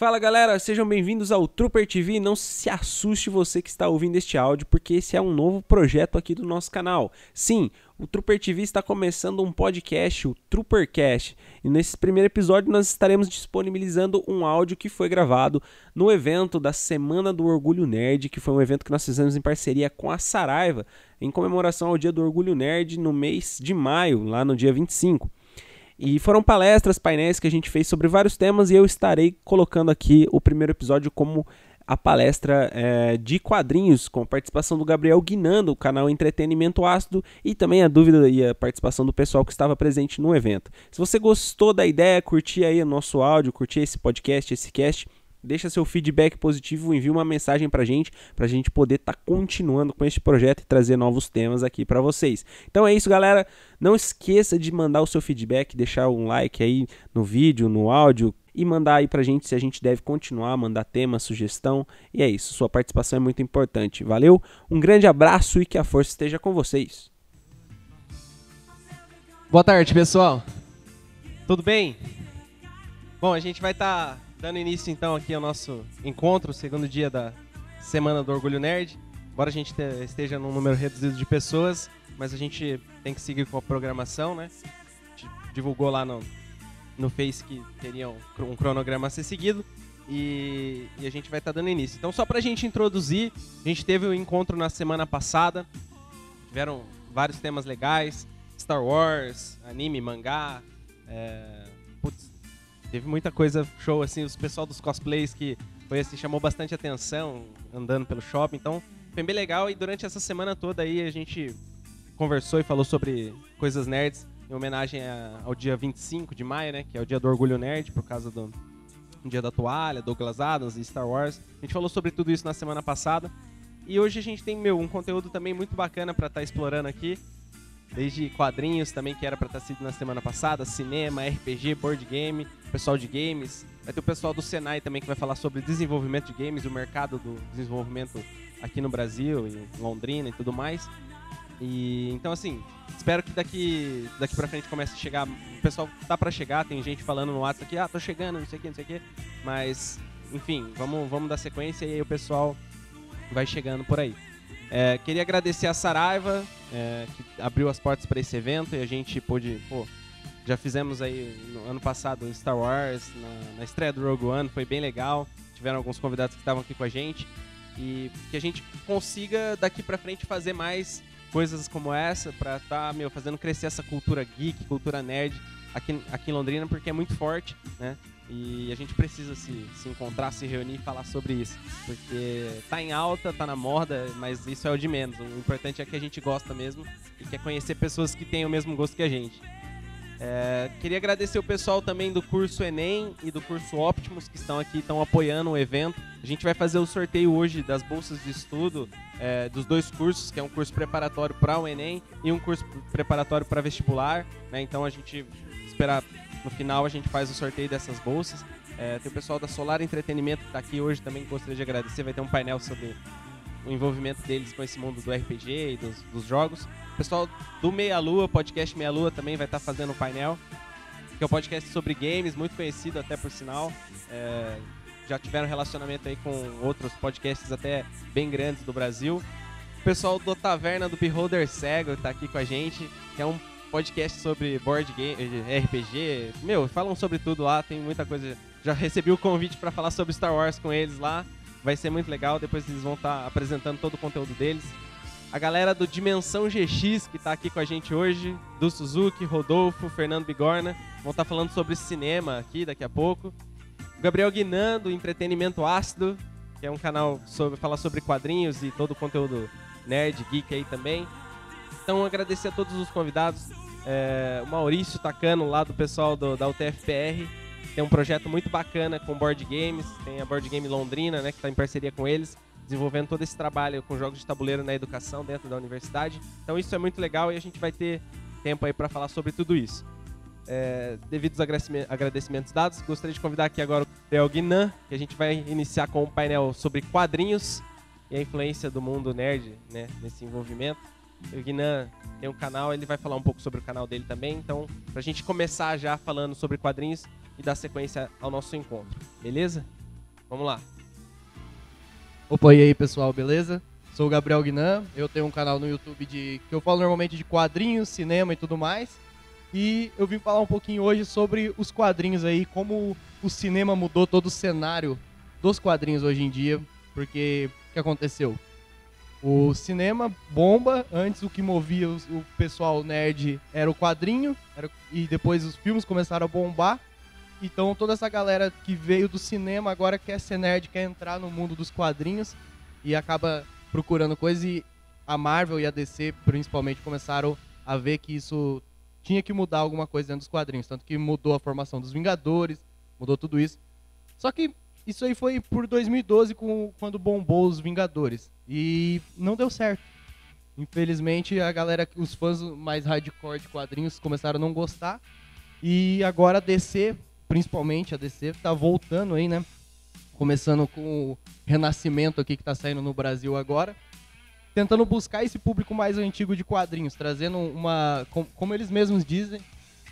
Fala galera, sejam bem-vindos ao Trooper TV. Não se assuste você que está ouvindo este áudio, porque esse é um novo projeto aqui do nosso canal. Sim, o Trooper TV está começando um podcast, o Troopercast. E nesse primeiro episódio nós estaremos disponibilizando um áudio que foi gravado no evento da Semana do Orgulho Nerd, que foi um evento que nós fizemos em parceria com a Saraiva, em comemoração ao Dia do Orgulho Nerd no mês de maio, lá no dia 25. E foram palestras, painéis que a gente fez sobre vários temas e eu estarei colocando aqui o primeiro episódio como a palestra é, de quadrinhos com participação do Gabriel Guinando, o canal Entretenimento Ácido, e também a dúvida e a participação do pessoal que estava presente no evento. Se você gostou da ideia, curtir aí o nosso áudio, curtir esse podcast, esse cast, deixa seu feedback positivo, envie uma mensagem pra gente, pra gente poder estar tá continuando com este projeto e trazer novos temas aqui para vocês. Então é isso, galera. Não esqueça de mandar o seu feedback, deixar um like aí no vídeo, no áudio e mandar aí pra gente se a gente deve continuar, mandar tema, sugestão. E é isso, sua participação é muito importante. Valeu? Um grande abraço e que a força esteja com vocês. Boa tarde, pessoal. Tudo bem? Bom, a gente vai estar tá Dando início então aqui ao nosso encontro, segundo dia da Semana do Orgulho Nerd. Embora a gente esteja num número reduzido de pessoas, mas a gente tem que seguir com a programação, né? A gente divulgou lá no, no Face que teria um, cronograma a ser seguido e, e a gente vai estar tá dando início. Então, só pra gente introduzir, a gente teve um encontro na semana passada, tiveram vários temas legais, Star Wars, anime, mangá, é, putz, teve muita coisa show, assim, os pessoal dos cosplays que foi assim, chamou bastante atenção andando pelo shopping, então foi bem legal e durante essa semana toda aí a gente conversou e falou sobre coisas nerds em homenagem ao dia 25 de maio, né, que é o dia do orgulho nerd, por causa do dia da toalha, Douglas Adams e Star Wars. A gente falou sobre tudo isso na semana passada. E hoje a gente tem, meu, um conteúdo também muito bacana para estar tá explorando aqui. Desde quadrinhos também, que era para estar tá sido na semana passada, cinema, RPG, board game, pessoal de games. Vai ter o pessoal do Senai também que vai falar sobre desenvolvimento de games, o mercado do desenvolvimento aqui no Brasil, em Londrina e tudo mais. E então assim, espero que daqui daqui para frente comece a chegar, o pessoal tá para chegar, tem gente falando no WhatsApp aqui, ah, tô chegando, não sei o que, não sei o que, mas enfim, vamos vamos dar sequência e aí o pessoal vai chegando por aí. É, queria agradecer a Saraiva, é, que abriu as portas para esse evento e a gente pôde, pô, já fizemos aí no ano passado Star Wars, na, na, estreia do Rogue One, foi bem legal. Tiveram alguns convidados que estavam aqui com a gente. E que a gente consiga daqui pra frente fazer mais coisas como essa pra tá, meu, fazendo crescer essa cultura geek, cultura nerd aqui, aqui em Londrina, porque é muito forte, né? E a gente precisa se, se encontrar, se reunir e falar sobre isso. Porque tá em alta, tá na moda, mas isso é o de menos. O importante é que a gente gosta mesmo e quer conhecer pessoas que têm o mesmo gosto que a gente. É, queria agradecer o pessoal também do curso Enem e do curso Optimus que estão aqui, estão apoiando o evento. A gente vai fazer o sorteio hoje das bolsas de estudo é, dos dois cursos, que é um curso preparatório para o Enem e um curso preparatório para vestibular. Né? Então a gente esperar no final a gente faz o sorteio dessas bolsas. É, tem o pessoal da Solar Entretenimento que está aqui hoje também, gostaria de agradecer. Vai ter um painel sobre o envolvimento deles com esse mundo do RPG e dos, dos jogos. O pessoal do Meia Lua, podcast Meia Lua, também vai estar tá fazendo um painel, que é um podcast sobre games, muito conhecido até por sinal. É, já tiveram relacionamento aí com outros podcasts até bem grandes do Brasil. O pessoal do Taverna do Beholder Cego está aqui com a gente, que é um podcast sobre board game, RPG. Meu, falam sobre tudo lá, tem muita coisa. Já recebi o convite para falar sobre Star Wars com eles lá. Vai ser muito legal, depois eles vão estar tá apresentando todo o conteúdo deles. A galera do Dimensão GX, que está aqui com a gente hoje, do Suzuki, Rodolfo, Fernando Bigorna, vão estar tá falando sobre cinema aqui daqui a pouco. O Gabriel Guinan, do Entretenimento Ácido, que é um canal sobre falar sobre quadrinhos e todo o conteúdo nerd, geek aí também. Então, agradecer a todos os convidados. É, o Maurício Tacano, lá do pessoal do, da UTFPR, tem um projeto muito bacana com board games, tem a Board Game Londrina, né, que está em parceria com eles, desenvolvendo todo esse trabalho com jogos de tabuleiro na educação dentro da universidade. Então isso é muito legal e a gente vai ter tempo aí para falar sobre tudo isso. É, devido aos agradecimentos dados, gostaria de convidar aqui agora o Theo Guinan, que a gente vai iniciar com um painel sobre quadrinhos e a influência do mundo nerd né, nesse envolvimento. O Guinan tem um canal, ele vai falar um pouco sobre o canal dele também. Então, para a gente começar já falando sobre quadrinhos, e dar sequência ao nosso encontro. Beleza? Vamos lá. Opa, e aí pessoal, beleza? Sou o Gabriel Guinan, eu tenho um canal no YouTube de que eu falo normalmente de quadrinhos, cinema e tudo mais. E eu vim falar um pouquinho hoje sobre os quadrinhos aí, como o cinema mudou todo o cenário dos quadrinhos hoje em dia, porque o que aconteceu? O cinema bomba, antes o que movia o, o pessoal nerd era o quadrinho, era, e depois os filmes começaram a bombar. Então toda essa galera que veio do cinema agora quer ser nerd, quer entrar no mundo dos quadrinhos e acaba procurando coisas e a Marvel e a DC principalmente começaram a ver que isso tinha que mudar alguma coisa dentro dos quadrinhos, tanto que mudou a formação dos Vingadores, mudou tudo isso. Só que isso aí foi por 2012 com, quando bombou os Vingadores e não deu certo. Infelizmente a galera, os fãs mais hardcore de quadrinhos começaram a não gostar e agora a DC, principalmente a DC, tá voltando aí, né? Começando com o renascimento aqui que tá saindo no Brasil agora tentando buscar esse público mais antigo de quadrinhos, trazendo uma, como eles mesmos dizem,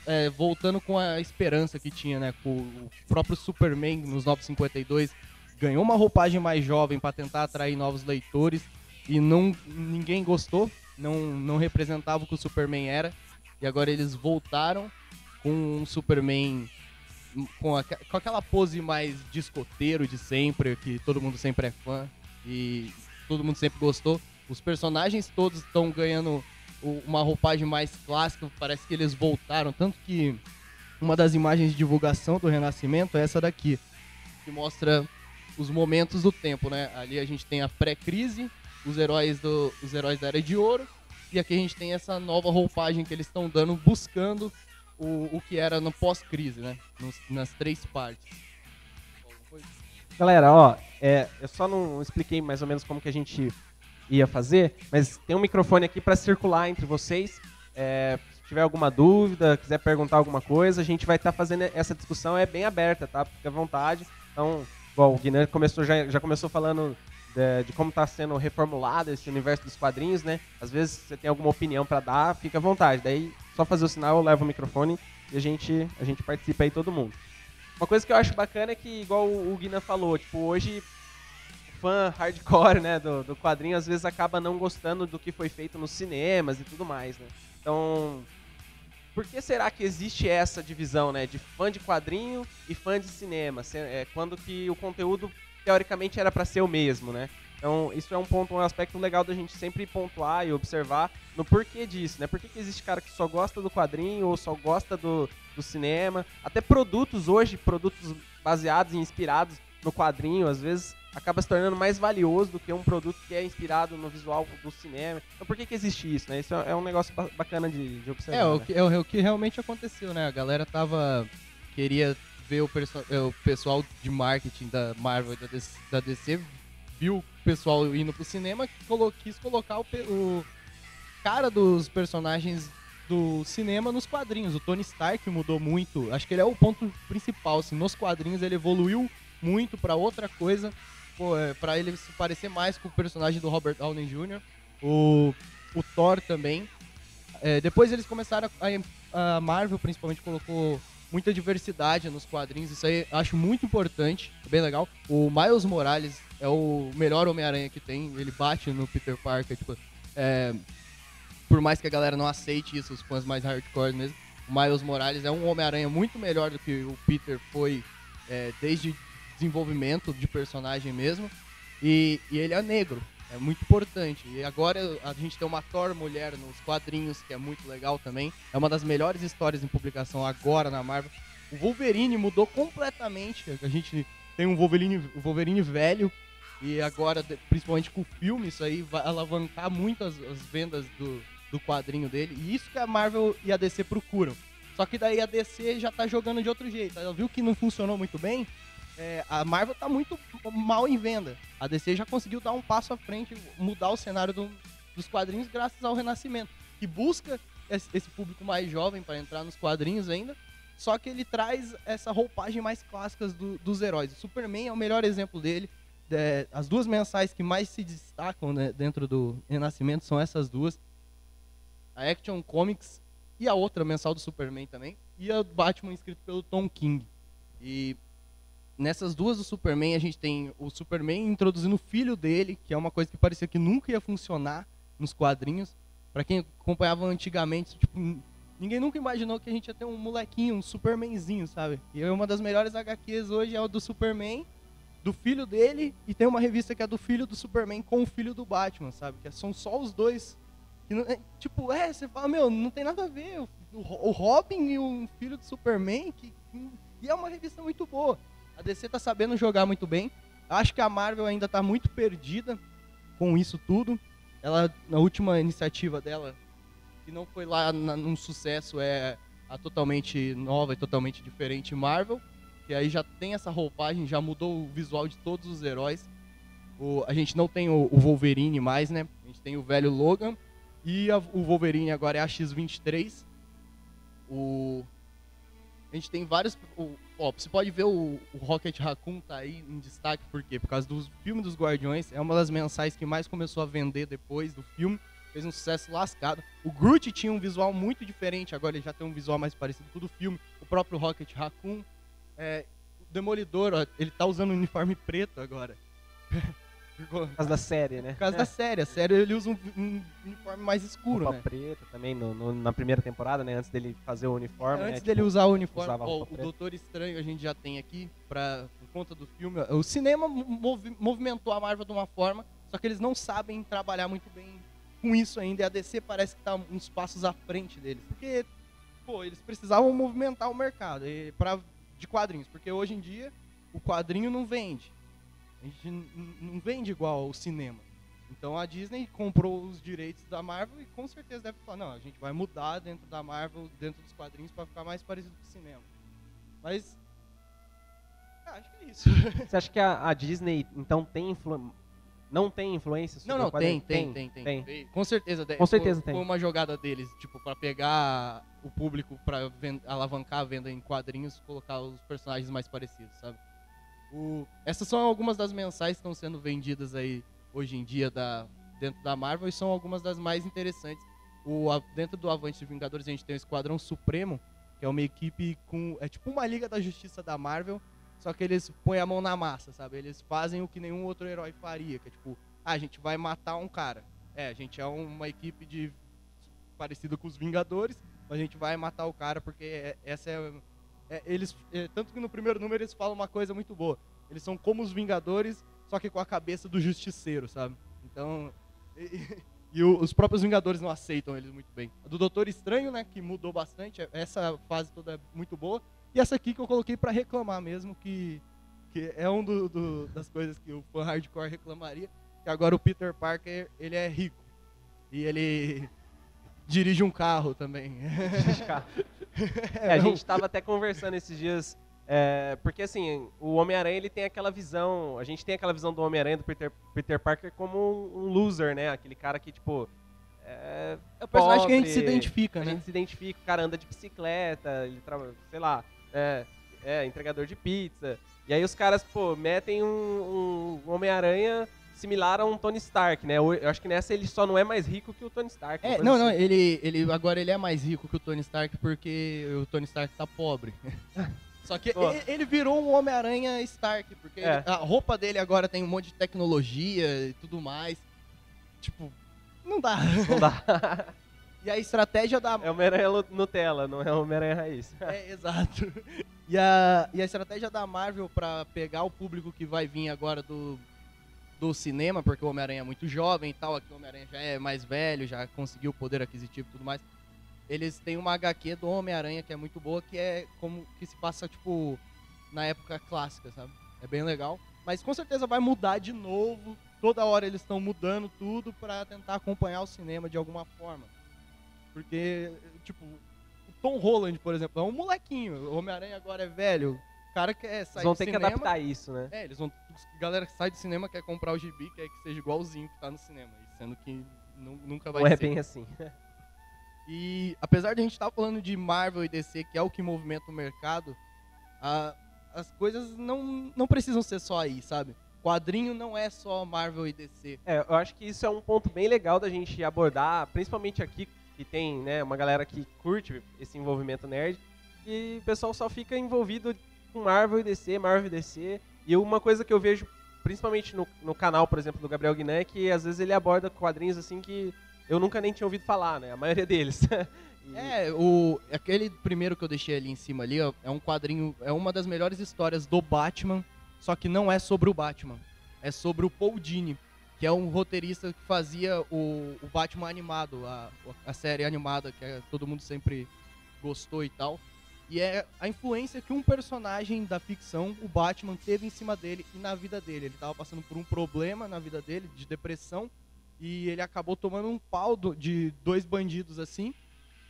é, voltando com a esperança que tinha, né? Com o próprio Superman nos 952 ganhou uma roupagem mais jovem para tentar atrair novos leitores e não ninguém gostou, não, não representava o que o Superman era. E agora eles voltaram com um Superman com, a, com aquela pose mais discoteiro de sempre, que todo mundo sempre é fã e todo mundo sempre gostou. Os personagens todos estão ganhando uma roupagem mais clássica, parece que eles voltaram. Tanto que uma das imagens de divulgação do Renascimento é essa daqui, que mostra os momentos do tempo, né? Ali a gente tem a pré-crise, os heróis do, os heróis da Era de Ouro, e aqui a gente tem essa nova roupagem que eles estão dando, buscando o, o que era no pós-crise, né? Nos, nas três partes. Galera, ó, é, eu só não expliquei mais ou menos como que a gente ia fazer, mas tem um microfone aqui para circular entre vocês. É, se tiver alguma dúvida, quiser perguntar alguma coisa, a gente vai estar tá fazendo essa discussão é bem aberta, tá? Fique à vontade. Então, bom, o Guiné começou já, já começou falando de, de como está sendo reformulado esse universo dos quadrinhos, né? Às vezes você tem alguma opinião para dar, fica à vontade. Daí só fazer o sinal, eu levo o microfone e a gente a gente participa aí todo mundo. Uma coisa que eu acho bacana é que, igual o Guiné falou, tipo, hoje fã hardcore, né, do, do quadrinho, às vezes acaba não gostando do que foi feito nos cinemas e tudo mais, né? Então, por que será que existe essa divisão, né, de fã de quadrinho e fã de cinema, é, quando que o conteúdo teoricamente era para ser o mesmo, né? Então, isso é um ponto, um aspecto legal da gente sempre pontuar e observar no porquê disso, né? Por que, que existe cara que só gosta do quadrinho ou só gosta do, do cinema? Até produtos hoje, produtos baseados e inspirados no quadrinho, às vezes acaba se tornando mais valioso do que um produto que é inspirado no visual do cinema. Então por que, que existe isso, né? Isso é um negócio bacana de, de observar. É, o né? que, é o que realmente aconteceu, né? A galera tava. queria ver o, é, o pessoal de marketing da Marvel e da DC, da DC viu o pessoal indo pro cinema, colo, quis colocar o, o cara dos personagens do cinema nos quadrinhos. O Tony Stark mudou muito. Acho que ele é o ponto principal. Assim, nos quadrinhos ele evoluiu muito para outra coisa pô, é, ele se parecer mais com o personagem do Robert Downey Jr. O, o Thor também. É, depois eles começaram a, a Marvel principalmente colocou muita diversidade nos quadrinhos, isso aí acho muito importante, bem legal. O Miles Morales é o melhor Homem-Aranha que tem, ele bate no Peter Parker, tipo, é, por mais que a galera não aceite isso, os fãs mais hardcore mesmo, o Miles Morales é um Homem-Aranha muito melhor do que o Peter foi é, desde desenvolvimento de personagem mesmo. E, e ele é negro, é muito importante. E agora a gente tem uma Thor mulher nos quadrinhos, que é muito legal também. É uma das melhores histórias em publicação agora na Marvel. O Wolverine mudou completamente. A gente tem um Wolverine, Wolverine velho. E agora, principalmente com o filme, isso aí vai alavancar muito as, as vendas do, do quadrinho dele. E isso que a Marvel e a DC procuram. Só que daí a DC já tá jogando de outro jeito. Ela viu que não funcionou muito bem, é, a Marvel tá muito mal em venda. A DC já conseguiu dar um passo à frente, mudar o cenário do, dos quadrinhos graças ao Renascimento, que busca esse, esse público mais jovem para entrar nos quadrinhos ainda, só que ele traz essa roupagem mais clássica do, dos heróis. O Superman é o melhor exemplo dele. É, as duas mensais que mais se destacam né, dentro do Renascimento são essas duas. A Action Comics e a outra mensal do Superman também. E a Batman escrito pelo Tom King. E nessas duas do Superman, a gente tem o Superman introduzindo o filho dele, que é uma coisa que parecia que nunca ia funcionar nos quadrinhos. Pra quem acompanhava antigamente, tipo, ninguém nunca imaginou que a gente ia ter um molequinho, um Supermanzinho, sabe? E uma das melhores HQs hoje é o do Superman, do filho dele, e tem uma revista que é do filho do Superman com o filho do Batman, sabe? Que são só os dois. Que não- é, tipo, é, você fala, meu, não tem nada a ver. O, o Robin e o filho do Superman, que, e é uma revista muito boa. A DC tá sabendo jogar muito bem. Acho que a Marvel ainda tá muito perdida com isso tudo. Ela, na última iniciativa dela, que não foi lá na, num sucesso, é a totalmente nova e totalmente diferente Marvel. Que aí já tem essa roupagem, já mudou o visual de todos os heróis. O- a gente não tem o, o Wolverine mais, né? A gente tem o velho Logan. E a- o Wolverine agora é a X-23. O, a gente tem vários. Ó, você pode ver o, o Rocket Raccoon tá aí em destaque, por quê? Por causa do filme dos Guardiões. É uma das mensais que mais começou a vender depois do filme. Fez um sucesso lascado. O Groot tinha um visual muito diferente, agora ele já tem um visual mais parecido com o do filme. O próprio Rocket Raccoon. É, o Demolidor, ó, ele tá usando um uniforme preto agora. Por causa da série, né? Por causa da série. A série ele usa um, um uniforme mais escuro, roupa né? preta também no, no- na primeira temporada, né? Antes dele fazer o uniforme. Antes né? dele Tipo, usar o uniforme, roupa o preta. Doutor Estranho a gente já tem aqui, pra, por conta do filme. O cinema movi- movimentou a Marvel de uma forma, só que eles não sabem trabalhar muito bem com isso ainda. E a DC parece que tá uns passos à frente deles. Porque, pô, eles precisavam movimentar o mercado e pra, de quadrinhos. Porque hoje em dia, o quadrinho não vende. A gente não vende igual o cinema. Então a Disney comprou os direitos da Marvel e com certeza deve falar, não, a gente vai mudar dentro da Marvel, dentro dos quadrinhos, pra ficar mais parecido com o cinema. Mas. ah, acho que é isso. Você acha que a, a Disney, então, tem influ... não tem influência sobre Não, o não, tem, quadrinho? tem, tem, tem, tem. Com certeza tem. Com certeza foi, tem. Foi uma jogada deles, tipo, pra pegar o público, pra ven- alavancar a venda em quadrinhos, colocar os personagens mais parecidos, sabe? O- Essas são algumas das mensais que estão sendo vendidas aí hoje em dia da... dentro da Marvel e são algumas das mais interessantes. O... a- Dentro do Avante de Vingadores a gente tem o Esquadrão Supremo, que é uma equipe com. É tipo uma Liga da Justiça da Marvel, só que eles põem a mão na massa, sabe? Eles fazem o que nenhum outro herói faria, que é tipo, ah, a gente vai matar um cara. É, a gente é uma equipe de parecida com os Vingadores, mas a gente vai matar o cara porque é- essa é, é- eles é, tanto que no primeiro número eles falam uma coisa muito boa. Eles são como os Vingadores, só que com a cabeça do Justiceiro, sabe? Então, e, e o- os próprios Vingadores não aceitam eles muito bem. A do Doutor Estranho, né, que mudou bastante, essa fase toda é muito boa. E essa aqui que eu coloquei pra reclamar mesmo, que, que é um do, do- das coisas que o fã hardcore reclamaria, que agora o Peter Parker, ele é rico. E ele dirige um carro também. É, a gente tava até conversando esses dias, é, porque assim, o Homem-Aranha ele tem aquela visão, a gente tem aquela visão do Homem-Aranha, do Peter, Peter Parker, como um, um loser, né? Aquele cara que, tipo. É, É o personagem que a gente se identifica, A né? gente se identifica, o cara anda de bicicleta, ele trabalha, sei lá, é, é, entregador de pizza. E aí os caras, pô, metem um, um Homem-Aranha similar a um Tony Stark, né? Eu acho que nessa ele só não é mais rico que o Tony Stark. É, não, não, ele, ele agora ele é mais rico que o Tony Stark porque o Tony Stark tá pobre. Só que Pô. ele, ele virou um Homem-Aranha Stark, porque É. ele- a roupa dele agora tem um monte de tecnologia e tudo mais. Tipo, não dá. Não dá. E a estratégia da É Homem-Aranha Nutella, não é Homem-Aranha Raiz. É, exato. E a, e a estratégia da Marvel pra pegar o público que vai vir agora do, do cinema, porque o Homem-Aranha é muito jovem e tal, aqui o Homem-Aranha já é mais velho, já conseguiu poder aquisitivo e tudo mais. Eles têm uma HQ do Homem-Aranha que é muito boa, que é como que se passa, tipo, na época clássica, sabe? É bem legal. Mas com certeza vai mudar de novo. Toda hora eles estão mudando tudo pra tentar acompanhar o cinema de alguma forma. Porque, tipo, o Tom Holland, por exemplo, é um molequinho. O Homem-Aranha agora é velho. O cara quer sair Eles vão ter que cinema. adaptar isso, né? É, eles vão. Galera que sai do cinema quer comprar o gibi, quer que seja igualzinho que tá no cinema. Sendo que nu- nunca vai Não é ser. bem assim. E apesar de a gente estar falando de Marvel e DC, que é o que movimenta o mercado, a- as coisas não, não precisam ser só aí, sabe? Quadrinho não é só Marvel e DC. É, eu acho que isso é um ponto bem legal da gente abordar, principalmente aqui, que tem né, uma galera que curte esse envolvimento nerd, e o pessoal só fica envolvido com Marvel e DC, Marvel e DC. E uma coisa que eu vejo, principalmente no, no canal, por exemplo, do Gabriel Guiné, é que às vezes ele aborda quadrinhos assim que eu nunca nem tinha ouvido falar, né? A maioria deles. É, o, aquele primeiro que eu deixei ali em cima ali, ó, é um quadrinho, é uma das melhores histórias do Batman, só que não é sobre o Batman. É sobre o Paul Dini, que é um roteirista que fazia o, o Batman animado, a, a série animada que é- todo mundo sempre gostou e tal. E é a influência que um personagem da ficção, o Batman, teve em cima dele e na vida dele. Ele tava passando por um problema na vida dele, de depressão, e ele acabou tomando um pau do- de dois bandidos assim.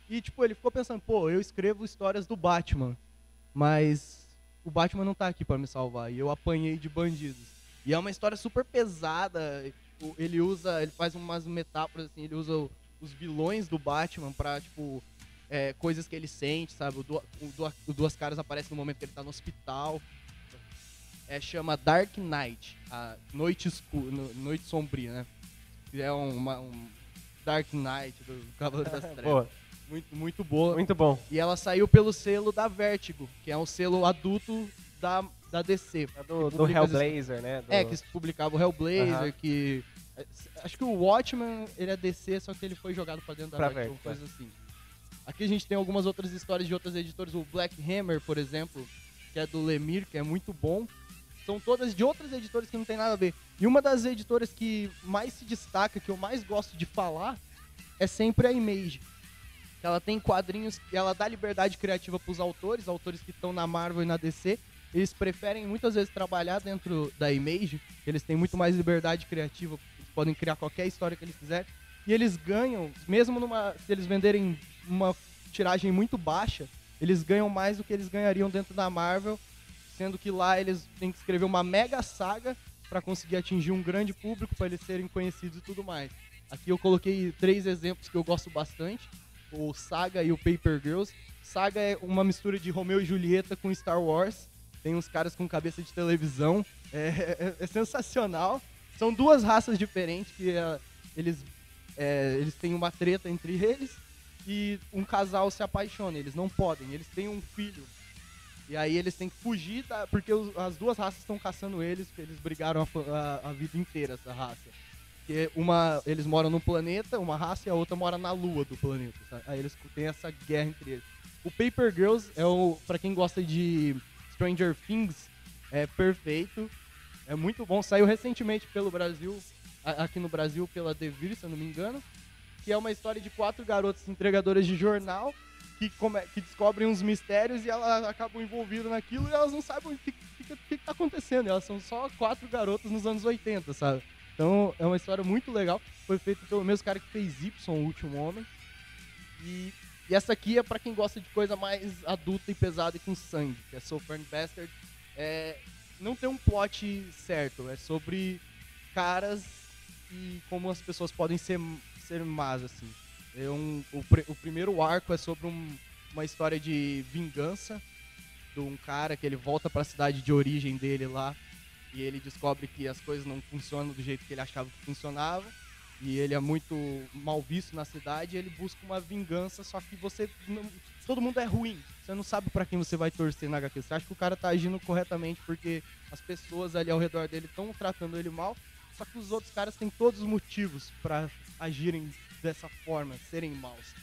E, tipo, ele ficou pensando, pô, eu escrevo histórias do Batman, mas o Batman não tá aqui pra me salvar, e eu apanhei de bandidos. E é uma história super pesada, o- ele usa, ele faz umas metáforas, assim, ele usa os vilões do Batman pra, tipo, é, coisas que ele sente, sabe? O, Du- o o Duas Caras aparece no momento que ele tá no hospital. É, chama Dark Knight, a Noite, escu- no- Noite Sombria, né? É um, uma- um Dark Knight do Cavaleiro das Trevas. Boa, Muito, muito boa. muito bom. E ela saiu pelo selo da Vertigo, que é um selo adulto da, da DC. É do, do as- Hellblazer, né? Do- É, que publicava o Hellblazer, que... é, Acho que o Watchman, ele é DC, só que ele foi jogado pra dentro da Pra Vertigo, Vertigo, coisa assim. Aqui a gente tem algumas outras histórias de outras editoras, o Black Hammer, por exemplo, que é do Lemir, que é muito bom. São todas de outras editoras que não tem nada a ver. E uma das editoras que mais se destaca, que eu mais gosto de falar, é sempre a Image. Ela tem quadrinhos, ela dá liberdade criativa para os autores, autores que estão na Marvel e na DC. Eles preferem muitas vezes trabalhar dentro da Image, eles têm muito mais liberdade criativa, podem criar qualquer história que eles quiserem. E eles ganham, mesmo numa, se eles venderem uma tiragem muito baixa, eles ganham mais do que eles ganhariam dentro da Marvel, sendo que lá eles têm que escrever uma mega saga para conseguir atingir um grande público, para eles serem conhecidos e tudo mais. Aqui eu coloquei três exemplos que eu gosto bastante, o Saga e o Paper Girls. Saga é uma mistura de Romeu e Julieta com Star Wars. Tem uns caras com cabeça de televisão. É, é- é sensacional. São duas raças diferentes que é, eles, é, eles têm uma treta entre eles e um casal se apaixona. Eles não podem, eles têm um filho. E aí eles têm que fugir, da, porque os- as duas raças estão caçando eles, porque eles brigaram a, a- a vida inteira, essa raça. Que uma, eles moram num planeta, uma raça, e a outra mora na lua do planeta. sabe? Aí eles têm essa guerra entre eles. O Paper Girls é o, pra quem gosta de Stranger Things, é perfeito. É muito bom. Saiu recentemente pelo Brasil, aqui no Brasil pela Devir, se eu não me engano. Que é uma história de quatro garotas entregadoras de jornal que, come- que descobrem uns mistérios e elas acabam envolvidas naquilo e elas não sabem o que, que, que, tá acontecendo. Elas são só quatro garotas nos anos 80, sabe? Então é uma história muito legal. Foi feito pelo mesmo cara que fez Y, o Último Homem. E, e essa aqui é pra quem gosta de coisa mais adulta e pesada e com sangue, que é Soul Burn Bastard. É, não tem um plot certo, é sobre caras e como as pessoas podem ser, ser más, assim. É um, o, pri- o primeiro arco é sobre um- uma história de vingança de um cara que ele volta para a cidade de origem dele lá e ele descobre que as coisas não funcionam do jeito que ele achava que funcionava e ele é muito mal visto na cidade ele busca uma vingança, só que você não- todo mundo é ruim. Você não sabe para quem você vai torcer na HQ. Você acha que o cara tá agindo corretamente porque as pessoas ali ao redor dele estão tratando ele mal, só que os outros caras têm todos os motivos para agirem dessa forma, serem maus.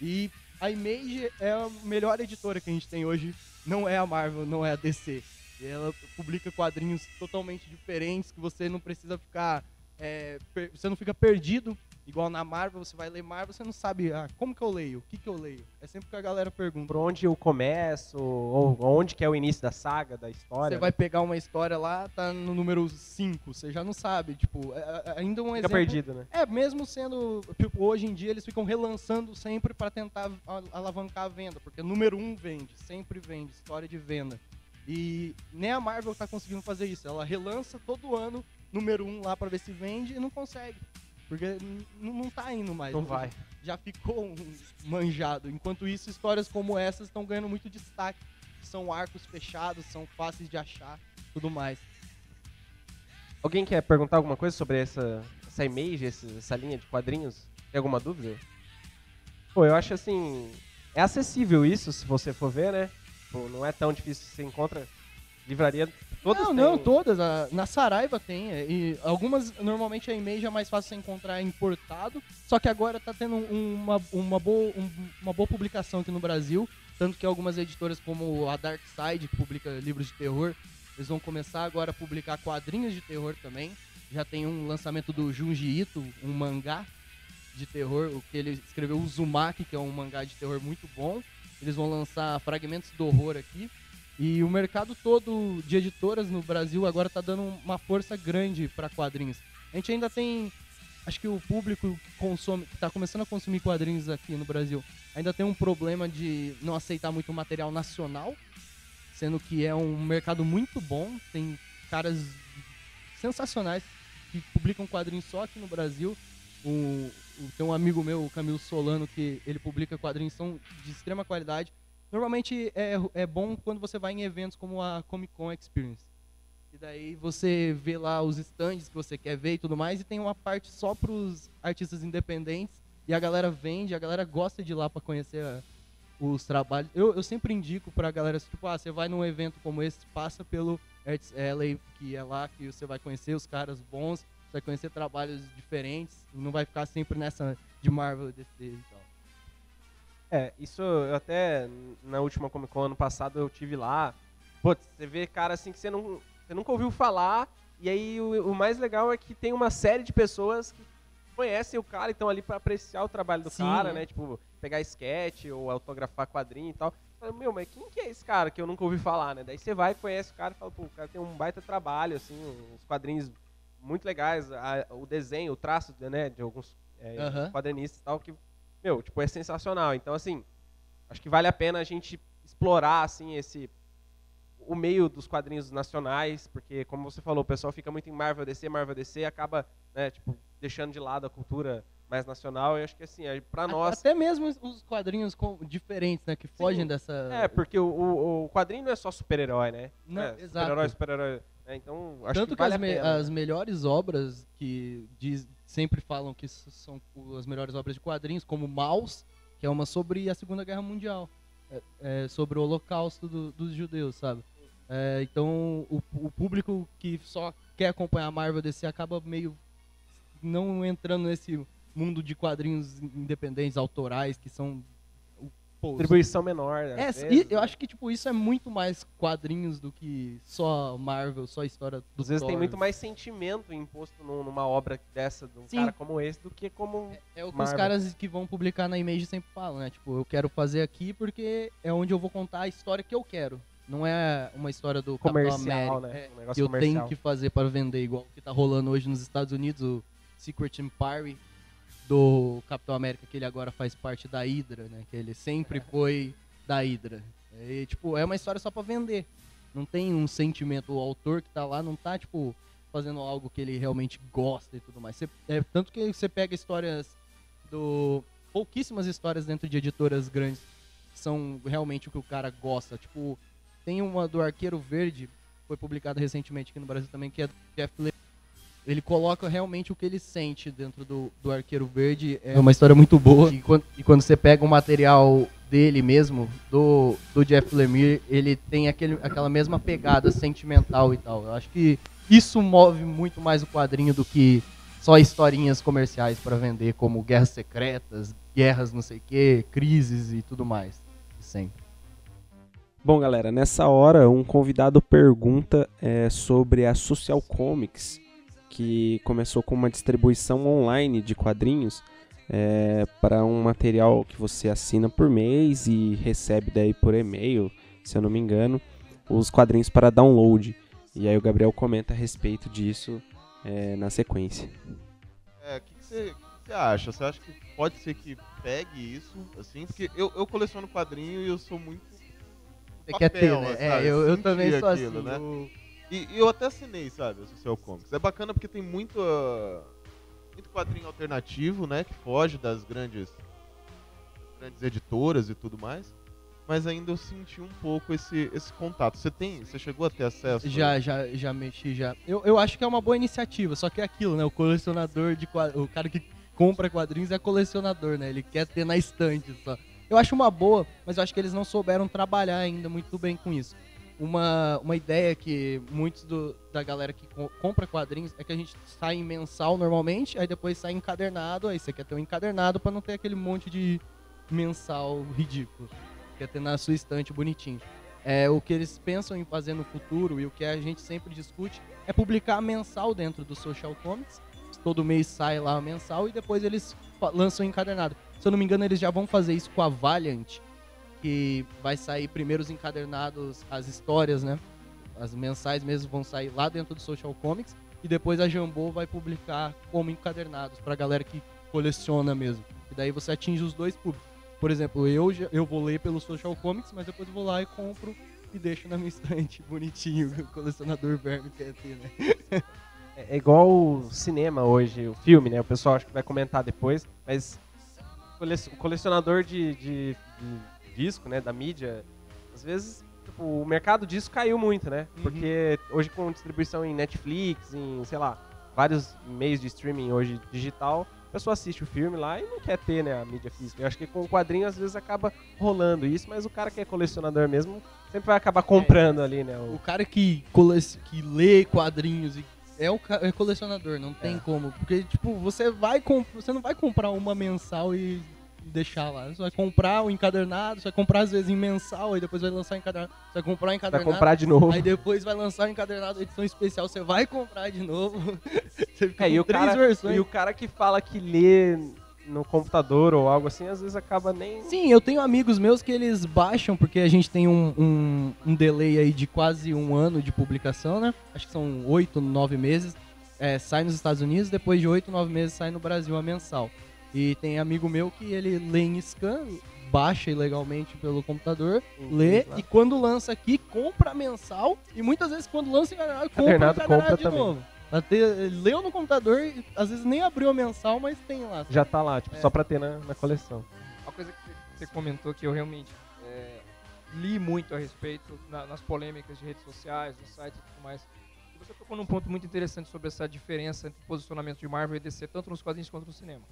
E a Image é a melhor editora que a gente tem hoje, não é a Marvel, não é a DC. E ela publica quadrinhos totalmente diferentes que você não precisa ficar. é, você não fica perdido, igual na Marvel, você vai ler Marvel, você não sabe ah, como que eu leio, o que, que eu leio. É sempre que a galera pergunta. Por onde eu começo, ou onde que é o início da saga, da história. Você vai pegar uma história lá, tá no número 5, você já não sabe, tipo, é- é ainda um Fica exemplo. perdido, né? É, mesmo sendo, tipo, hoje em dia eles ficam relançando sempre pra tentar alavancar a venda, porque número um vende, sempre vende, história de venda. E nem a Marvel tá conseguindo fazer isso, ela relança todo ano número um lá pra ver se vende e não consegue. Porque não tá indo mais. Não vai. Já ficou um manjado. Enquanto isso, histórias como essas estão ganhando muito destaque. São arcos fechados, são fáceis de achar, tudo mais. Alguém quer perguntar alguma coisa sobre essa, essa image, essa linha de quadrinhos? Tem alguma dúvida? Pô, eu acho assim. É acessível isso, se você for ver, né? Pô, não é tão difícil. Você encontra livraria todas não, têm. não, todas. A- na Saraiva tem. é, E algumas, normalmente a e-mail é mais fácil você encontrar importado. Só que agora tá tendo um- uma, uma, boa, um- uma boa publicação aqui no Brasil. Tanto que algumas editoras, como a Dark Side, que publica livros de terror, eles vão começar agora a publicar quadrinhos de terror também. Já tem um lançamento do Junji Ito, um mangá de terror, o que ele escreveu Uzumaki, que é um mangá de terror muito bom. Eles vão lançar Fragmentos do Horror aqui. E o mercado todo de editoras no Brasil agora tá dando uma força grande para quadrinhos. A gente ainda tem, acho que o público que consome, que tá começando a consumir quadrinhos aqui no Brasil, ainda tem um problema de não aceitar muito material nacional, sendo que é um mercado muito bom, tem caras sensacionais que publicam quadrinhos só aqui no Brasil. O- tem um amigo meu, o Camilo Solano, que ele publica quadrinhos são de extrema qualidade. Normalmente é, é bom quando você vai em eventos como a Comic Con Experience. E daí você vê lá os stands que você quer ver e tudo mais, e tem uma parte só para os artistas independentes. E a galera vende, a galera gosta de ir lá para conhecer a- os trabalhos. Eu, eu sempre indico pra galera, tipo, ah, você vai num evento como esse, passa pelo Arts LA, que é lá que você vai conhecer os caras bons, você vai conhecer trabalhos diferentes, não vai ficar sempre nessa de Marvel, DC e tal. É, isso eu até na última Comic Con ano passado eu tive lá. Putz, você vê cara assim que você, não, você nunca ouviu falar. E aí o, o mais legal é que tem uma série de pessoas que conhecem o cara e estão ali pra apreciar o trabalho do Sim, cara, né? Tipo, pegar sketch ou autografar quadrinho e tal. Fala, Meu, mas quem que é esse cara que eu nunca ouvi falar, né? Daí você vai, conhece o cara e fala, pô, o cara tem um baita trabalho, assim, uns quadrinhos muito legais, a- o desenho, o traço, né, de alguns é, quadrinistas e tal, que, meu, tipo, é sensacional. Então, assim, acho que vale a pena a gente explorar, assim, esse o meio dos quadrinhos nacionais, porque, como você falou, o pessoal fica muito em Marvel DC, Marvel DC, acaba, né, tipo, deixando de lado a cultura mais nacional. E acho que, assim, é, pra A- nós... Até mesmo os- os quadrinhos com- diferentes, né? Que fogem dessa. É, porque o, o, o quadrinho não é só super-herói, né? Não, é, exato. Super-herói, super-herói. né? Então, acho Tanto que que, vale as, me- as melhores obras que diz- sempre falam que são as melhores obras de quadrinhos, como Maus, que é uma sobre a Segunda Guerra Mundial, é, é sobre o Holocausto do- dos judeus, sabe? É, então o, o público que só quer acompanhar a Marvel DC acaba meio não entrando nesse mundo de quadrinhos independentes, autorais, que são os- Distribuição menor, é, às e vezes, eu né? acho que tipo isso é muito mais quadrinhos do que só Marvel, só história do Às vezes tem Thor. muito mais sentimento imposto num- numa obra dessa, de um Sim. cara como esse, do que como... É o que os Marvel. caras que vão publicar na Image sempre falam, né? Tipo, eu quero fazer aqui porque é onde eu vou contar a história que eu quero. Não é uma história do Comercial, Capitão né? América. Um É, negócio que eu comercial. tenho que fazer para vender, igual o que tá rolando hoje nos Estados Unidos, o Secret Empire do Capitão América, que ele agora faz parte da Hydra, né? Que ele sempre foi da Hydra. E, tipo, é uma história só para vender. Não tem um sentimento. O autor que tá lá não tá, tipo, fazendo algo que ele realmente gosta e tudo mais. Você- é, tanto que você pega histórias do. pouquíssimas histórias dentro de editoras grandes que são realmente o que o cara gosta. Tipo, tem uma do Arqueiro Verde, foi publicada recentemente aqui no Brasil também, que é do Jeff Lemire. Ele coloca realmente o que ele sente dentro do, do Arqueiro Verde. É uma história muito boa. E quando, e quando você pega o material dele mesmo, do, do Jeff Lemire, ele tem aquele, aquela mesma pegada sentimental e tal. Eu acho que isso move muito mais o quadrinho do que só historinhas comerciais para vender, como guerras secretas, guerras não sei o que, crises e tudo mais. Sempre. Bom, galera, nessa hora um convidado pergunta é, sobre a Social Comics, que começou com uma distribuição online de quadrinhos é, para um material que você assina por mês e recebe daí por e-mail, se eu não me engano, os quadrinhos para download. E aí o Gabriel comenta a respeito disso é, na sequência. É, o que você acha? Você acha que pode ser que pegue isso, assim? Porque eu, eu coleciono quadrinho e eu sou muito. Você papel, quer ter, né? sabe? É, eu, eu também sou aquilo, assim. né? eu- E, eu até assinei, sabe, o Social Comics. É bacana porque tem muito, ah, muito quadrinho alternativo, né? Que foge das grandes, grandes editoras e tudo mais. Mas ainda eu senti um pouco esse, esse contato. Você tem. Você chegou a ter acesso? Já, já, já mexi, já. Eu, eu acho que é uma boa iniciativa, só que é aquilo, né? O colecionador de quadrinhos, o cara que compra quadrinhos é colecionador, né? Ele quer ter na estante só. Eu acho uma boa, mas eu acho que eles não souberam trabalhar ainda muito bem com isso. Uma, uma ideia que muitos do, da galera que co- compra quadrinhos é que a gente sai em mensal normalmente, aí depois sai encadernado, aí você quer ter um encadernado pra não ter aquele monte de mensal ridículo. Quer ter na sua estante bonitinho. É, o que eles pensam em fazer no futuro e o que a gente sempre discute é publicar mensal dentro do Social Comics. Todo mês sai lá mensal e depois eles lançam encadernado. Se eu não me engano, eles já vão fazer isso com a Valiant, que vai sair primeiro os encadernados, as histórias, né? As mensais mesmo vão sair lá dentro do Social Comics e depois a Jambô vai publicar como encadernados pra galera que coleciona mesmo. E daí você atinge os dois públicos. Por exemplo, eu, eu vou ler pelo Social Comics, mas depois vou lá e compro e deixo na minha estante bonitinho, que o colecionador verme quer ter, né? É é igual o cinema hoje, o filme, né? O pessoal acho que vai comentar depois, mas o colecionador de, de- de disco, né, da mídia, às vezes tipo, o mercado disso caiu muito, né? Uhum. Porque hoje com distribuição em Netflix, em, sei lá, vários meios de streaming hoje digital, a pessoa assiste o filme lá e não quer ter, né, a mídia física. Eu acho que com o quadrinho às vezes acaba rolando isso, mas o cara que é colecionador mesmo sempre vai acabar comprando ali, né? o- O cara que, cole... que lê quadrinhos e é o é colecionador, não tem É. como. Porque, tipo, você vai comp... você não vai comprar uma mensal e deixar lá. Você vai comprar o encadernado, você vai comprar às vezes em mensal, aí depois vai lançar encadernado. Você vai comprar o Vai encadernado. comprar de novo. Aí depois vai lançar o encadernado edição especial, você vai comprar de novo. você fica É, e o, três cara, versões. e o cara que fala que lê no computador ou algo assim, às vezes acaba nem. Sim, eu tenho amigos meus que eles baixam, porque a gente tem um, um, um delay aí de quase um ano de publicação, né? Acho que são oito, nove meses. É, sai nos Estados Unidos, depois de oito, nove meses sai no Brasil a mensal. E tem amigo meu que ele lê em scan, baixa ilegalmente pelo computador, lê e quando lança aqui, compra mensal. E muitas vezes quando lança encadernado, compra encadernado compra de também. novo. Ter- leu no computador, e às vezes nem abriu a mensal, mas tem lá. Já tá lá, tipo, É. só pra ter na, na coleção. Uma coisa que você comentou que eu realmente é, li muito a respeito na- nas polêmicas de redes sociais, nos sites e tudo mais. E você tocou num ponto muito interessante sobre essa diferença entre o posicionamento de Marvel e DC, tanto nos quadrinhos quanto no cinema.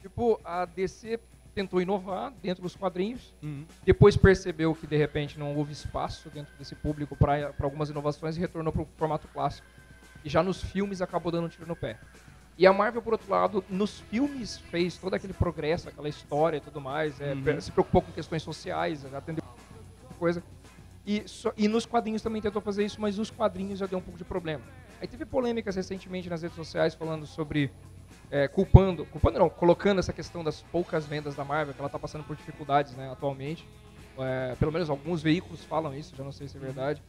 Tipo, a DC tentou inovar dentro dos quadrinhos, depois percebeu que de repente não houve espaço dentro desse público para algumas inovações e retornou para o formato clássico. E já nos filmes acabou dando um tiro no pé. E a Marvel, por outro lado, nos filmes fez todo aquele progresso, aquela história e tudo mais, é, Uhum. se preocupou com questões sociais, atendeu coisa. E, só- e nos quadrinhos também tentou fazer isso, mas os quadrinhos já deu um pouco de problema. Aí teve polêmicas recentemente nas redes sociais falando sobre é, culpando, culpando não, colocando essa questão das poucas vendas da Marvel, que ela está passando por dificuldades né, atualmente. É, pelo menos alguns veículos falam isso, já não sei se é verdade.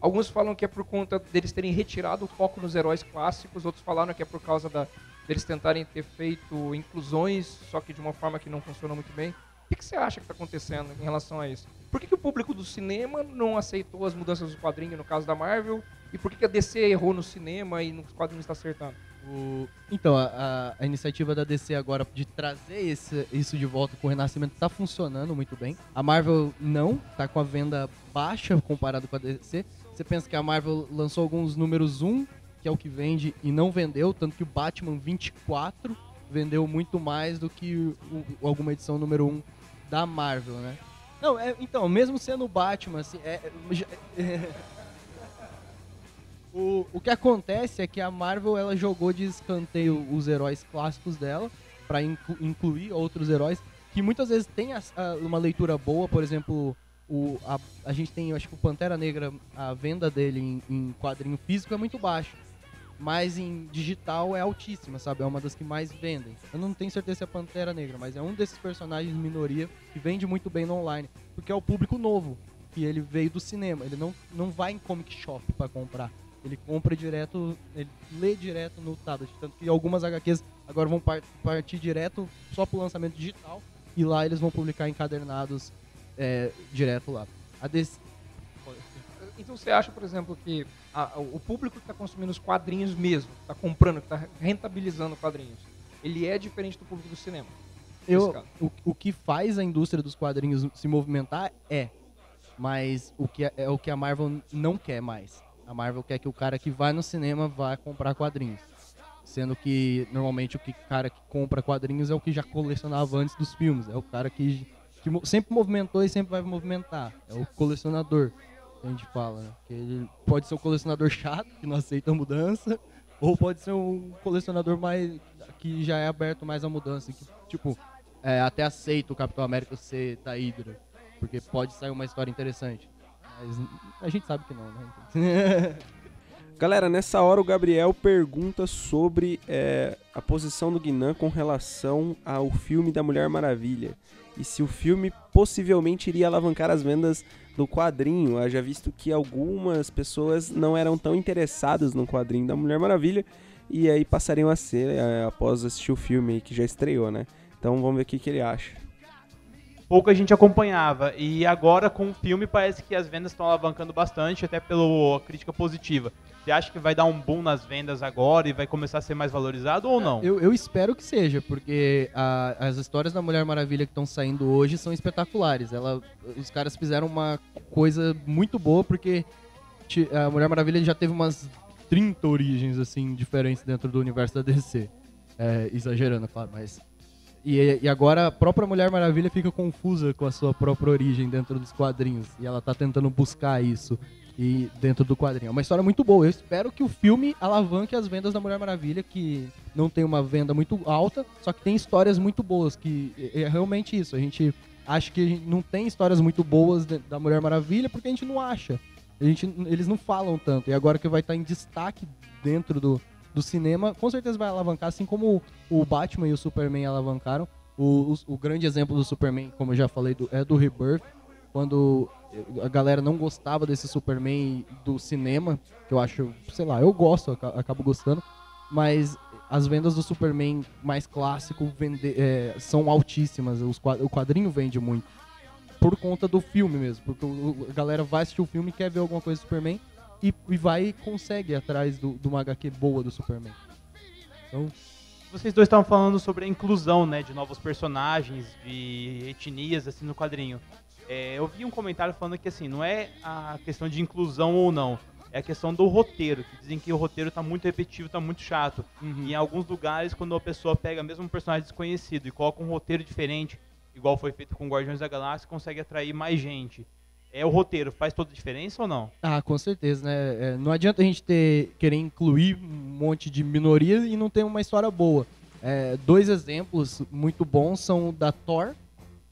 Alguns falam que é por conta deles terem retirado o foco nos heróis clássicos, outros falaram que é por causa da, deles tentarem ter feito inclusões, só que de uma forma que não funcionou muito bem. O que, você acha que está acontecendo em relação a isso? Por que, que o público do cinema não aceitou as mudanças do quadrinho no caso da Marvel? E por que, que a DC errou no cinema e nos quadrinhos está acertando? O- Então, a, a- iniciativa da DC agora de trazer esse- isso de volta com o Renascimento tá funcionando muito bem. A Marvel não, tá com a venda baixa comparado com a DC. Você pensa que a Marvel lançou alguns números 1, que é o que vende, e não vendeu, tanto que o Batman 24 vendeu muito mais do que o- o- alguma edição número 1 da Marvel, né? Não, é- então, mesmo sendo o Batman, assim, é- é- já- o, o que acontece é que a Marvel ela jogou de escanteio os heróis clássicos dela para incluir outros heróis que muitas vezes tem as- a- uma leitura boa, por exemplo, o, a, a gente tem, acho que o Pantera Negra, a venda dele em, em quadrinho físico é muito baixa, mas em digital é altíssima, sabe? É uma das que mais vendem. Eu não tenho certeza se é Pantera Negra, mas é um desses personagens minoria que vende muito bem no online, porque é o público novo, que ele veio do cinema, ele não, não vai em comic shop para comprar. Ele compra direto, ele lê direto no tablet. Tanto que algumas HQs agora vão par- partir direto só pro lançamento digital. E lá eles vão publicar encadernados é, direto lá. A DC, Então você acha, por exemplo, que a- o público que está consumindo os quadrinhos mesmo, que está comprando, que está rentabilizando quadrinhos, ele é diferente do público do cinema? eu, o, o que faz a indústria dos quadrinhos se movimentar é. Mas o que é, é o que a Marvel não quer mais. A Marvel quer que o cara que vai no cinema vá comprar quadrinhos. Sendo que normalmente o que cara que compra quadrinhos é o que já colecionava antes dos filmes. É o cara que, que sempre movimentou e sempre vai movimentar. É o colecionador. que a gente fala. Né? Que ele pode ser um colecionador chato, que não aceita mudança, ou pode ser um colecionador mais que já é aberto mais à mudança, que tipo é, até aceita o Capitão América ser da Hydra, porque pode sair uma história interessante. Mas a gente sabe que não, né? Galera, nessa hora o Gabriel pergunta sobre é, a posição do Guinan com relação ao filme da Mulher Maravilha. E se o filme possivelmente iria alavancar as vendas do quadrinho, haja visto que algumas pessoas não eram tão interessadas no quadrinho da Mulher Maravilha e aí passariam a ser é, após assistir o filme que já estreou, né? Então vamos ver o que, que ele acha pouca gente acompanhava. E agora, com o filme, parece que as vendas estão alavancando bastante, até pela crítica positiva. Você acha que vai dar um boom nas vendas agora e vai começar a ser mais valorizado ou não? Eu, eu espero que seja, porque a, as histórias da Mulher Maravilha que estão saindo hoje são espetaculares. Ela, os caras fizeram uma coisa muito boa, porque a Mulher Maravilha já teve umas 30 origens assim diferentes dentro do universo da DC. É, exagerando, claro, mas e, e, agora a própria Mulher Maravilha fica confusa com a sua própria origem dentro dos quadrinhos. E ela tá tentando buscar isso e dentro do quadrinho. É uma história muito boa. Eu espero que o filme alavanque as vendas da Mulher Maravilha, que não tem uma venda muito alta, só que tem histórias muito boas. Que é realmente isso. A gente acha que não tem histórias muito boas da Mulher Maravilha porque a gente não acha. A gente, eles não falam tanto. E agora que vai estar em destaque dentro do, do cinema, com certeza vai alavancar, assim como o Batman e o Superman alavancaram. O, o, o grande exemplo do Superman, como eu já falei, do, é do Rebirth, quando a galera não gostava desse Superman do cinema, que eu acho, sei lá, eu gosto, acabo gostando, mas as vendas do Superman mais clássico vende, é, são altíssimas, os, o quadrinho vende muito. Por conta do filme mesmo, porque a galera vai assistir o filme e quer ver alguma coisa do Superman, e, e vai e consegue atrás do, de uma HQ boa do Superman. Então, vocês dois estavam falando sobre a inclusão, né, de novos personagens, de etnias, assim, no quadrinho. É, eu vi um comentário falando que, assim, não é a questão de inclusão ou não, é a questão do roteiro, que dizem que o roteiro está muito repetitivo, está muito chato. Uhum. E em alguns lugares, quando a pessoa pega mesmo um personagem desconhecido e coloca um roteiro diferente, igual foi feito com Guardiões da Galáxia, consegue atrair mais gente é o roteiro, faz toda a diferença ou não? Ah, com certeza, né? É, não adianta a gente ter, querer incluir um monte de minoria e não ter uma história boa. É, dois exemplos muito bons são da Thor,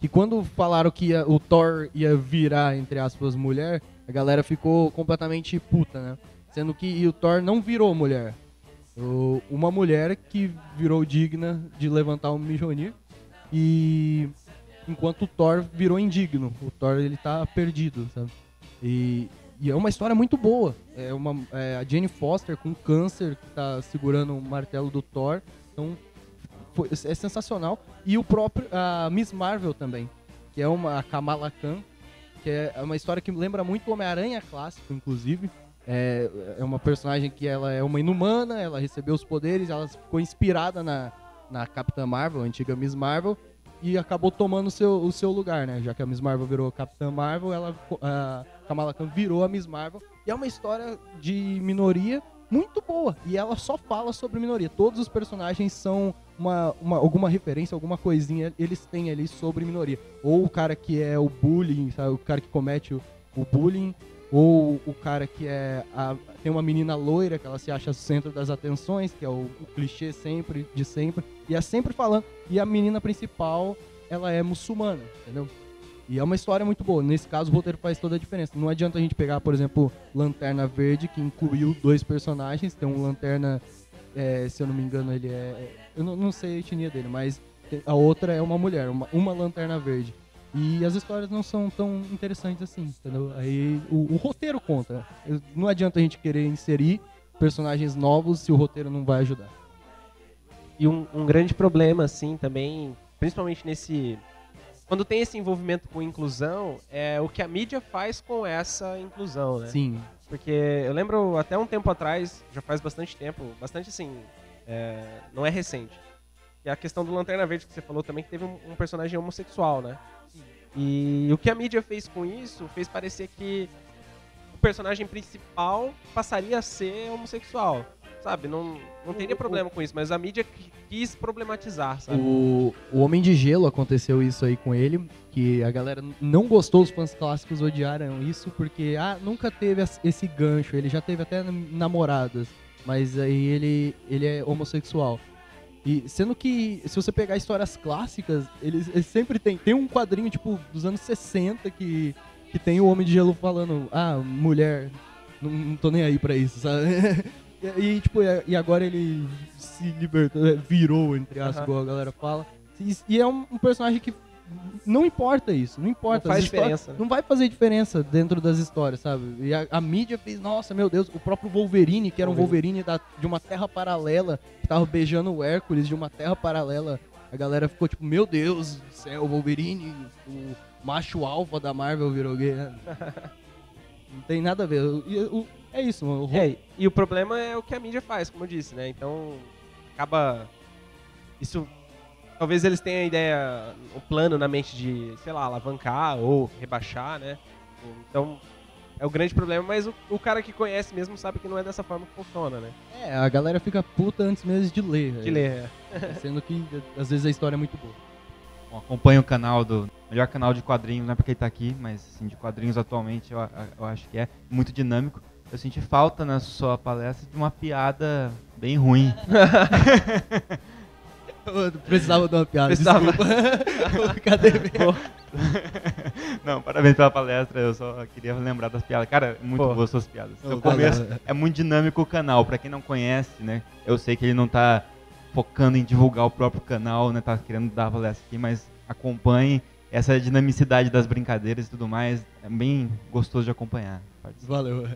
que quando falaram que ia, o Thor ia virar, entre aspas, mulher, a galera ficou completamente puta, né? Sendo que o Thor não virou mulher. O, uma mulher que virou digna de levantar um Mjolnir. E enquanto o Thor virou indigno. O Thor ele tá perdido, sabe? E, e é uma história muito boa. É uma é a Jane Foster com câncer que tá segurando o martelo do Thor. Então foi, é sensacional. E o próprio a Miss Marvel também, que é uma a Kamala Khan, que é uma história que lembra muito o Homem-Aranha clássico, inclusive. É, é uma personagem que ela é uma inumana, ela recebeu os poderes, ela ficou inspirada na, na Capitã Marvel, a antiga Miss Marvel, e acabou tomando o seu, o seu lugar, né? Já que a Miss Marvel virou Capitã Marvel, ela, a Kamala Khan virou a Miss Marvel. E é uma história de minoria muito boa. E ela só fala sobre minoria. Todos os personagens são uma, uma, alguma referência, alguma coisinha, eles têm ali sobre minoria. Ou o cara que é o bullying, sabe? O cara que comete o, o bullying. Ou o cara que é. A, tem uma menina loira que ela se acha centro das atenções, que é o, o clichê sempre, de sempre. E é sempre falando. E a menina principal, ela é muçulmana, entendeu? E é uma história muito boa. Nesse caso, o roteiro faz toda a diferença. Não adianta a gente pegar, por exemplo, Lanterna Verde, que incluiu dois personagens. Tem um Lanterna, é, se eu não me engano, ele é. é eu não, não sei a etnia dele, mas a outra é uma mulher, uma, uma Lanterna Verde. E as histórias não são tão interessantes assim, entendeu? Aí o, o roteiro conta. Não adianta a gente querer inserir personagens novos se o roteiro não vai ajudar. E um, um grande problema, assim, também, principalmente nesse. Quando tem esse envolvimento com inclusão, é o que a mídia faz com essa inclusão, né? Sim. Porque eu lembro até um tempo atrás, já faz bastante tempo, bastante assim, é, não é recente. E a questão do Lanterna Verde que você falou também, que teve um, um personagem homossexual, né? E o que a mídia fez com isso fez parecer que o personagem principal passaria a ser homossexual. sabe, não, não teria problema com isso, mas a mídia qui- quis problematizar, sabe? O, o Homem de Gelo aconteceu isso aí com ele, que a galera não gostou, os fãs clássicos odiaram isso, porque ah, nunca teve esse gancho, ele já teve até namoradas, mas aí ele, ele é homossexual. E sendo que, se você pegar histórias clássicas, eles, eles sempre tem. Tem um quadrinho, tipo, dos anos 60 que, que tem o Homem de Gelo falando, ah, mulher, não, não tô nem aí pra isso, sabe? E, e, tipo, e- agora ele se libertou, virou, entre aspas, igual a galera fala. E, e é um, um personagem que não importa isso, não importa. Não faz diferença, né? Não vai fazer diferença dentro das histórias, sabe? E a, a mídia fez, nossa, meu Deus, o próprio Wolverine, que era um Wolverine da- de uma terra paralela, que tava beijando o Hércules de uma terra paralela. A galera ficou tipo, meu Deus do céu, o Wolverine, o macho alfa da Marvel virou gay. né? Não tem nada a ver. E o- é isso, mano. O É, e o problema é o que a mídia faz, como eu disse, né? Então, acaba. Isso. Talvez eles tenham a ideia, o plano na mente de, sei lá, alavancar ou rebaixar, né? Então, é o grande problema, mas o, o cara que conhece mesmo sabe que não é dessa forma que funciona, né? É, a galera fica puta antes mesmo de ler. De ler. é. Sendo que às vezes a história é muito boa. Bom, acompanho o canal do melhor canal de quadrinhos, não é porque ele tá aqui, mas assim, de quadrinhos atualmente eu, eu acho que é muito dinâmico. Eu senti falta na sua palestra de uma piada bem ruim. Eu precisava de uma piada, Precisava. Cadê mesmo? não, parabéns pela palestra, eu só queria lembrar das piadas. Cara, é muito Pô. boas suas piadas. Ô, No começo é muito dinâmico o canal, pra quem não conhece, né? Eu sei que ele não tá focando em divulgar o próprio canal, né? Tá querendo dar a palestra aqui, mas acompanhe essa dinamicidade das brincadeiras e tudo mais. É bem gostoso de acompanhar. Valeu.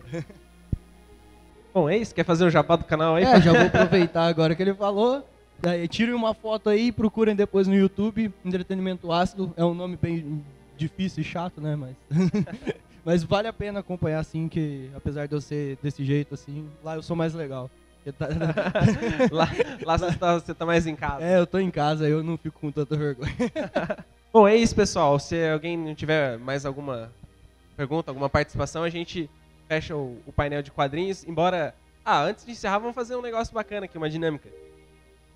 Bom, é isso? Quer fazer o jabá do canal aí? É, já vou aproveitar agora que ele falou. Daí, tirem uma foto aí, procurem depois no YouTube. Entretenimento Ácido. É um nome bem difícil e chato, né? Mas. Mas vale a pena acompanhar, assim, que apesar de eu ser desse jeito, assim, lá eu sou mais legal. Tá- lá lá você, tá, você tá mais em casa. É, eu tô em casa, eu não fico com tanta vergonha. Bom, é isso, pessoal. Se alguém não tiver mais alguma pergunta, alguma participação, a gente fecha o, o painel de quadrinhos. Embora. Ah, antes de encerrar, vamos fazer um negócio bacana aqui, uma dinâmica.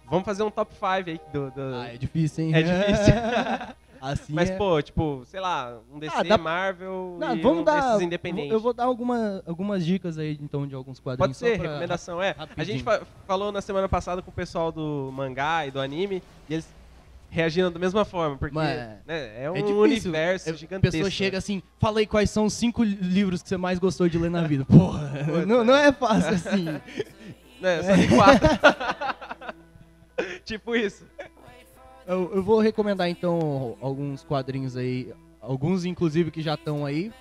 Vamos fazer um top 5 aí do. do- Ah, é difícil, hein? É difícil. assim Mas, é... pô, tipo, sei lá, um DC, Ah, dá- Marvel Não, e vamos um dar. desses independentes. Eu vou dar alguma, algumas dicas aí, então, de alguns quadrinhos. Pode ser, só pra- recomendação é. A rapidinho. gente fa- falou na semana passada com o pessoal do mangá e do anime e eles reagiram da mesma forma, porque né, é um é universo É, gigantesco. A pessoa né? chega assim, fala aí quais são os cinco li- livros que você mais gostou de ler na vida. Porra, não, não é fácil assim. Né, só tem quatro. tipo isso. Eu, eu vou recomendar então alguns quadrinhos aí, alguns inclusive que já estão aí.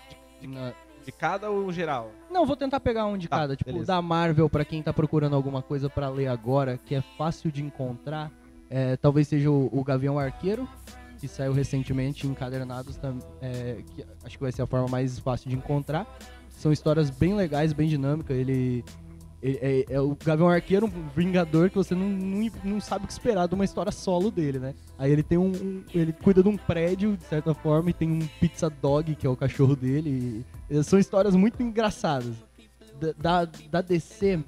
Na- De cada ou geral? Não, vou tentar pegar um de Tá, cada, tipo beleza. da Marvel pra quem tá procurando alguma coisa pra ler agora, que é fácil de encontrar. É, talvez seja o, o Gavião Arqueiro, que saiu recentemente em encadernados, é, que acho que vai ser a forma mais fácil de encontrar. São histórias bem legais, bem dinâmicas. Ele, ele- é, é o Gavião Arqueiro, um vingador que você não, não, não sabe o que esperar de uma história solo dele, né? Aí ele tem um, um- ele cuida de um prédio de certa forma e tem um pizza dog que é o cachorro dele. e- são histórias muito engraçadas. Da, da, da DC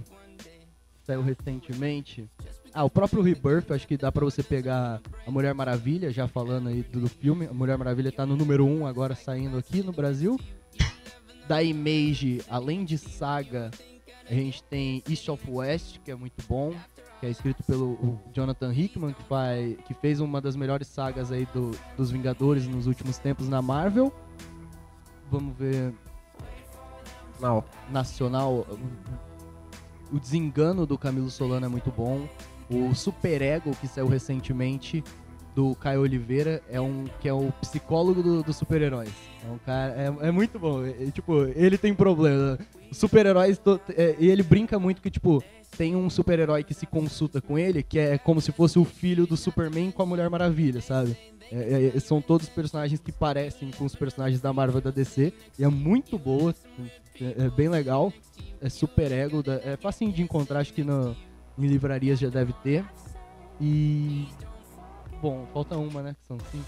saiu recentemente. Ah, o próprio Rebirth, acho que dá pra você pegar a Mulher Maravilha, já falando aí do, do filme. A Mulher Maravilha tá no número 1 um agora saindo aqui no Brasil. Da Image, além de Saga, a gente tem East of West, que é muito bom, que é escrito pelo Jonathan Hickman, que, faz, que fez uma das melhores sagas aí do, dos Vingadores nos últimos tempos na Marvel. Vamos ver Não. nacional. O Desengano do Camilo Solano é muito bom. O Super Ego, que saiu recentemente, do Caio Oliveira, é um que é o psicólogo do- dos super-heróis. É um cara. É, é muito bom. É, é, tipo, ele tem problema. Super-heróis. é, ele brinca muito que, tipo, tem um super-herói que se consulta com ele, que é como se fosse o filho do Superman com a Mulher Maravilha, sabe? É, é, são todos personagens que parecem com os personagens da Marvel da DC. E é muito boa. É, é bem legal. É super ego. É facinho de encontrar, acho que no, em livrarias já deve ter. E. Bom, falta uma, né? Que são cinco.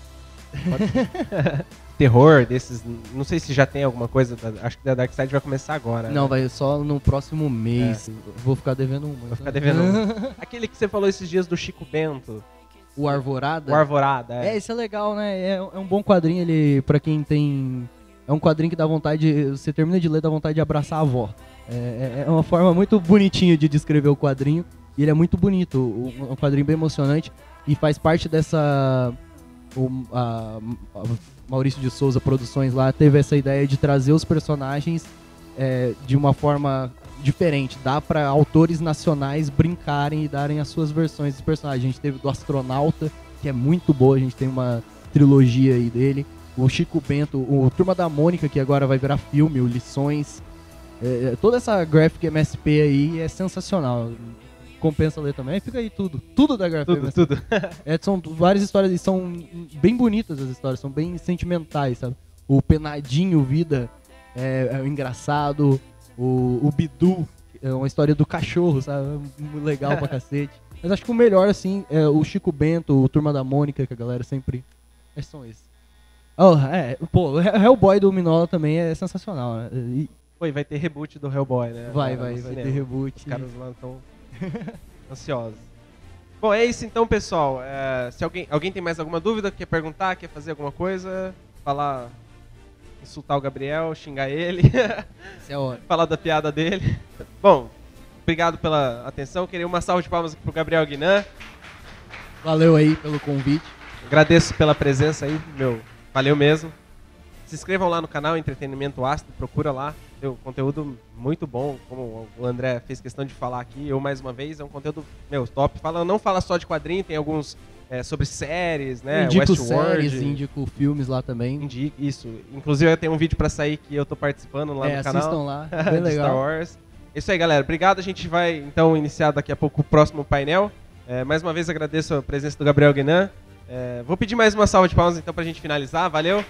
Terror, desses. Não sei se já tem alguma coisa. da- acho que da Dark Side vai começar agora. Não, né? vai só no próximo mês. Vou ficar devendo uma. Vai ficar devendo uma. Aquele que você falou esses dias do Chico Bento, o Arvorada. o Arvorada. É, É. isso é legal, né? É, é um bom quadrinho, ele, pra quem tem. É um quadrinho que dá vontade. Você termina de ler, dá vontade de abraçar a avó. É, é- é uma forma muito bonitinha de descrever o quadrinho. E ele é muito bonito. um quadrinho bem emocionante. E faz parte dessa. O, a- a Maurício de Souza Produções lá teve essa ideia de trazer os personagens é, de uma forma diferente. Dá pra autores nacionais brincarem e darem as suas versões dos personagens. A gente teve do Astronauta, que é muito boa, a gente tem uma trilogia aí dele. O Chico Bento, o Turma da Mônica, que agora vai virar filme, o Lições. É, é, toda essa graphic MSP aí é sensacional. Compensa ler também. Aí fica aí tudo. Tudo da graphic Tudo, MSP. tudo. É, são várias histórias e são bem bonitas as histórias, são bem sentimentais, sabe? O Penadinho Vida é, é engraçado, o, o Bidu é uma história do cachorro, sabe? É Legal pra cacete. Mas acho que o melhor, assim, é o Chico Bento, o Turma da Mônica, que a galera sempre. Esses são esses. Oh, é, pô, o Hellboy do Minola também é sensacional, né? E Pô, vai ter reboot do Hellboy, né? vai, vai, no vai ter reboot. Os caras lá estão ansiosos. Bom, é isso então, pessoal. É, se alguém, alguém tem mais alguma dúvida, quer perguntar, quer fazer alguma coisa, falar, insultar o Gabriel, xingar ele, é falar da piada dele. Bom, obrigado pela atenção. Queria uma salva de palmas aqui pro Gabriel Guinan. Valeu aí pelo convite. Agradeço pela presença aí, meu. Valeu mesmo. Se inscrevam lá no canal Entretenimento Ácido, procura lá. Um conteúdo muito bom, como o André fez questão de falar aqui. Eu, mais uma vez, é um conteúdo, meu, top. Fala, não fala só de quadrinho, tem alguns é, sobre séries, né? indico Westworld. séries, indico filmes lá também. Indi- Isso. Inclusive, tem um vídeo pra sair que eu tô participando lá é, no canal. assistam lá, bem de Star legal. Wars. Isso aí, galera. Obrigado. A gente vai, então, iniciar daqui a pouco o próximo painel. É, mais uma vez, agradeço a presença do Gabriel Guinan. É, vou pedir mais uma salva de palmas, então, pra gente finalizar. Valeu.